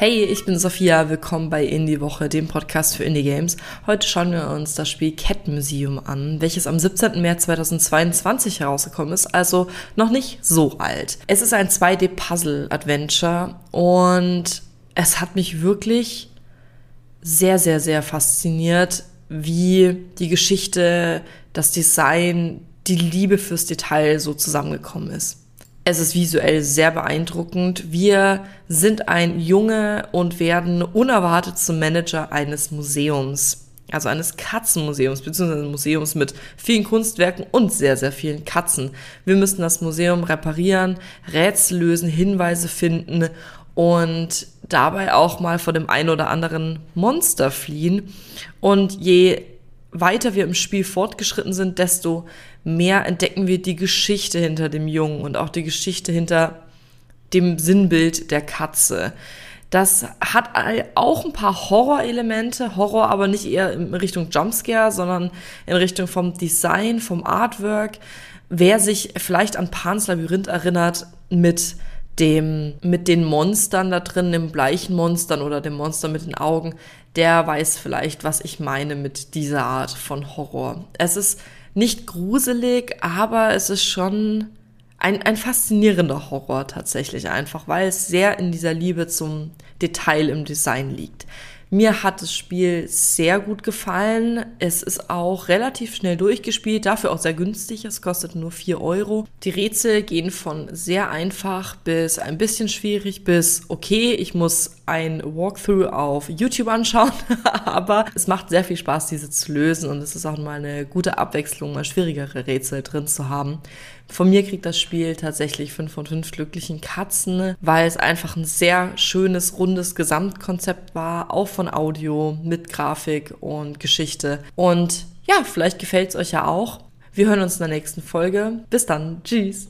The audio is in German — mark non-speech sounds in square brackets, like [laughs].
Hey, ich bin Sophia, willkommen bei Indie Woche, dem Podcast für Indie Games. Heute schauen wir uns das Spiel Cat Museum an, welches am 17. März 2022 herausgekommen ist, also noch nicht so alt. Es ist ein 2D-Puzzle-Adventure und es hat mich wirklich sehr, sehr, sehr fasziniert, wie die Geschichte, das Design, die Liebe fürs Detail so zusammengekommen ist. Es ist visuell sehr beeindruckend. Wir sind ein Junge und werden unerwartet zum Manager eines Museums. Also eines Katzenmuseums, beziehungsweise Museums mit vielen Kunstwerken und sehr, sehr vielen Katzen. Wir müssen das Museum reparieren, Rätsel lösen, Hinweise finden und dabei auch mal vor dem einen oder anderen Monster fliehen. Und je weiter wir im Spiel fortgeschritten sind, desto mehr entdecken wir die Geschichte hinter dem Jungen und auch die Geschichte hinter dem Sinnbild der Katze. Das hat auch ein paar Horrorelemente, Horror aber nicht eher in Richtung Jumpscare, sondern in Richtung vom Design, vom Artwork. Wer sich vielleicht an Pans Labyrinth erinnert mit dem, mit den Monstern da drin, dem bleichen Monstern oder dem Monster mit den Augen, der weiß vielleicht, was ich meine mit dieser Art von Horror. Es ist nicht gruselig, aber es ist schon ein, ein faszinierender Horror tatsächlich einfach, weil es sehr in dieser Liebe zum Detail im Design liegt. Mir hat das Spiel sehr gut gefallen. Es ist auch relativ schnell durchgespielt, dafür auch sehr günstig. Es kostet nur 4 Euro. Die Rätsel gehen von sehr einfach bis ein bisschen schwierig bis okay, ich muss ein Walkthrough auf YouTube anschauen, [laughs] aber es macht sehr viel Spaß, diese zu lösen und es ist auch mal eine gute Abwechslung, mal schwierigere Rätsel drin zu haben. Von mir kriegt das Spiel tatsächlich 5 von 5 glücklichen Katzen, weil es einfach ein sehr schönes, rundes Gesamtkonzept war, auch von Audio mit Grafik und Geschichte. Und ja, vielleicht gefällt es euch ja auch. Wir hören uns in der nächsten Folge. Bis dann. Tschüss.